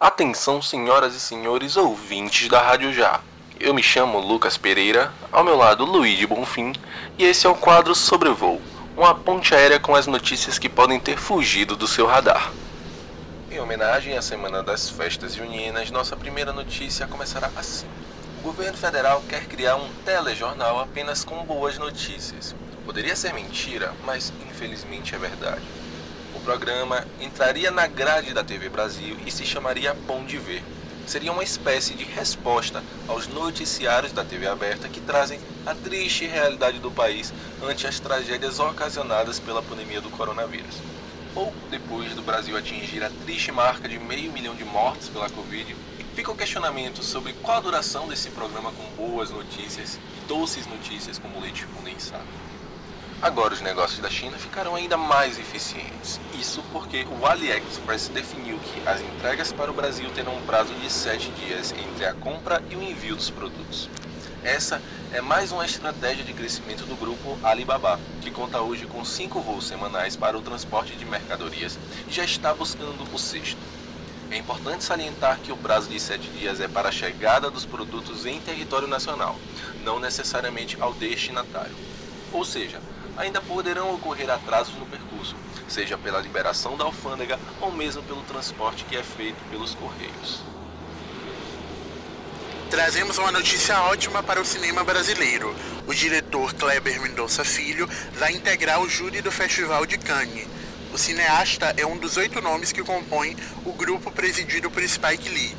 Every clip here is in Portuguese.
Atenção, senhoras e senhores ouvintes da Rádio Já. Eu me chamo Lucas Pereira, ao meu lado Luiz Bonfim, e esse é o quadro Sobrevoo, uma ponte aérea com as notícias que podem ter fugido do seu radar. Em homenagem à Semana das Festas Juninas, nossa primeira notícia começará assim. O governo federal quer criar um telejornal apenas com boas notícias. Poderia ser mentira, mas infelizmente é verdade. O programa entraria na grade da TV Brasil e se chamaria Bom de Ver. Seria uma espécie de resposta aos noticiários da TV aberta que trazem a triste realidade do país ante as tragédias ocasionadas pela pandemia do coronavírus. Pouco depois do Brasil atingir a triste marca de meio milhão de mortes pela Covid, fica o questionamento sobre qual a duração desse programa com boas notícias e doces notícias como leite condensado. Agora os negócios da China ficarão ainda mais eficientes. Isso porque o AliExpress definiu que as entregas para o Brasil terão um prazo de 7 dias entre a compra e o envio dos produtos. Essa é mais uma estratégia de crescimento do grupo Alibaba, que conta hoje com cinco voos semanais para o transporte de mercadorias e já está buscando o sexto. É importante salientar que o prazo de sete dias é para a chegada dos produtos em território nacional, não necessariamente ao destinatário. Ou seja, ainda poderão ocorrer atrasos no percurso, seja pela liberação da alfândega ou mesmo pelo transporte que é feito pelos correios. Trazemos uma notícia ótima para o cinema brasileiro. O diretor Kleber Mendonça Filho vai integrar o júri do Festival de Cannes. O cineasta é um dos oito nomes que compõem o grupo presidido por Spike Lee.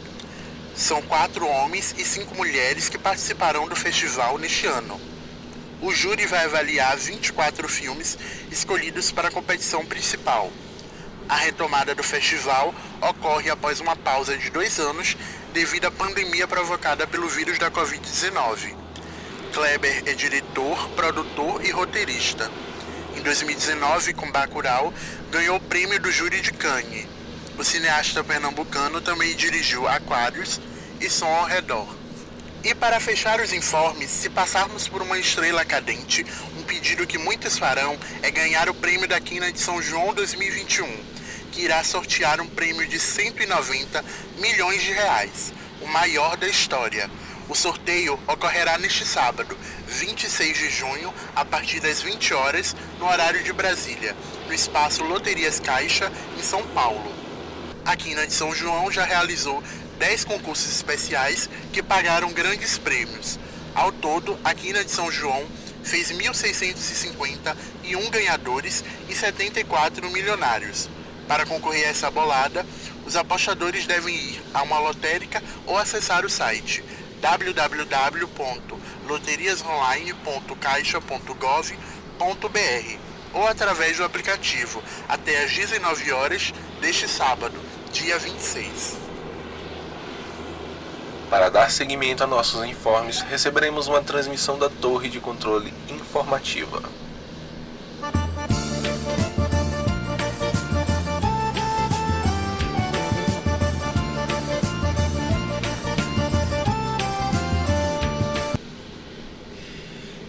São quatro homens e cinco mulheres que participarão do festival neste ano o júri vai avaliar 24 filmes escolhidos para a competição principal. A retomada do festival ocorre após uma pausa de dois anos devido à pandemia provocada pelo vírus da Covid-19. Kleber é diretor, produtor e roteirista. Em 2019, com Bacurau, ganhou o prêmio do júri de Cannes. O cineasta pernambucano também dirigiu Aquários e Som ao Redor. E para fechar os informes, se passarmos por uma estrela cadente, um pedido que muitos farão é ganhar o prêmio da Quina de São João 2021, que irá sortear um prêmio de 190 milhões de reais, o maior da história. O sorteio ocorrerá neste sábado, 26 de junho, a partir das 20 horas, no horário de Brasília, no espaço Loterias Caixa, em São Paulo. A Quina de São João já realizou 10 concursos especiais que pagaram grandes prêmios. Ao todo, a Quina de São João fez 1.651 ganhadores e 74 milionários. Para concorrer a essa bolada, os apostadores devem ir a uma lotérica ou acessar o site www.loteriasonline.caixa.gov.br ou através do aplicativo até às 19 horas deste sábado, dia 26. Para dar seguimento a nossos informes, receberemos uma transmissão da Torre de Controle Informativa.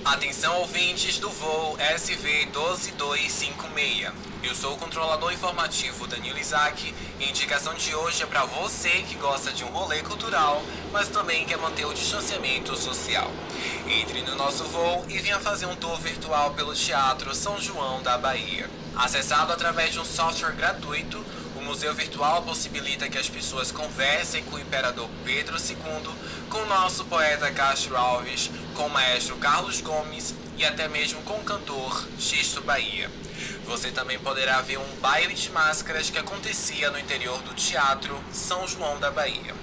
Atenção ouvintes do voo SV 12256. Eu sou o controlador informativo Danilo Isaac e a indicação de hoje é para você que gosta de um rolê cultural, mas também quer manter o distanciamento social. Entre no nosso voo e venha fazer um tour virtual pelo Teatro São João da Bahia. Acessado através de um software gratuito, museu virtual possibilita que as pessoas conversem com o imperador Pedro II, com o nosso poeta Castro Alves, com o maestro Carlos Gomes e até mesmo com o cantor Xisto Bahia. Você também poderá ver um baile de máscaras que acontecia no interior do Teatro São João da Bahia.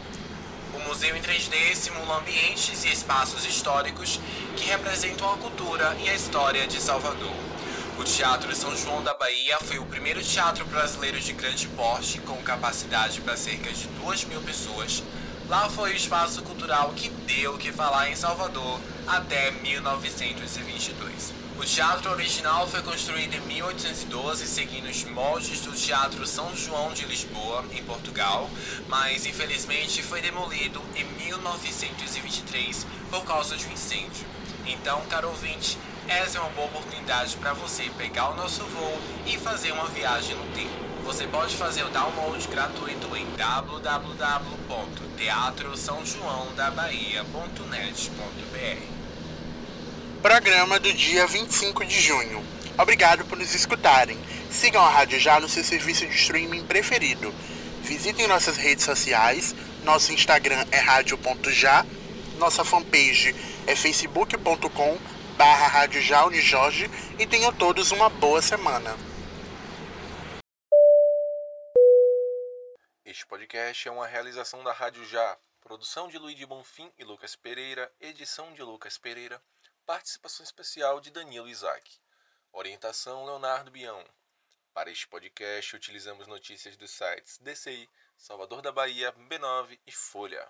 O museu em 3D simula ambientes e espaços históricos que representam a cultura e a história de Salvador. O Teatro São João da Bahia foi o primeiro teatro brasileiro de grande porte, com capacidade para cerca de 2 mil pessoas. Lá foi o espaço cultural que deu o que falar em Salvador até 1922. O teatro original foi construído em 1812, seguindo os moldes do Teatro São João de Lisboa, em Portugal, mas infelizmente foi demolido em 1923 por causa de um incêndio. Então, caro ouvinte, essa é uma boa oportunidade para você pegar o nosso voo e fazer uma viagem no tempo. Você pode fazer o download gratuito em www.teatrosãojoãodabahia.net.br. Programa do dia 25 de junho. Obrigado por nos escutarem. Sigam a Rádio Já no seu serviço de streaming preferido. Visitem nossas redes sociais. Nosso Instagram é rádio.já. Nossa fanpage é facebook.com barra Rádio Já Unijorge. E tenham todos uma boa semana. Este podcast é uma realização da Rádio Já. Produção de Luiz de Bonfim e Lucas Pereira. Edição de Lucas Pereira. Participação especial de Danilo Isaac. Orientação Leonardo Bião. Para este podcast, utilizamos notícias dos sites DCI, Salvador da Bahia, B9 e Folha.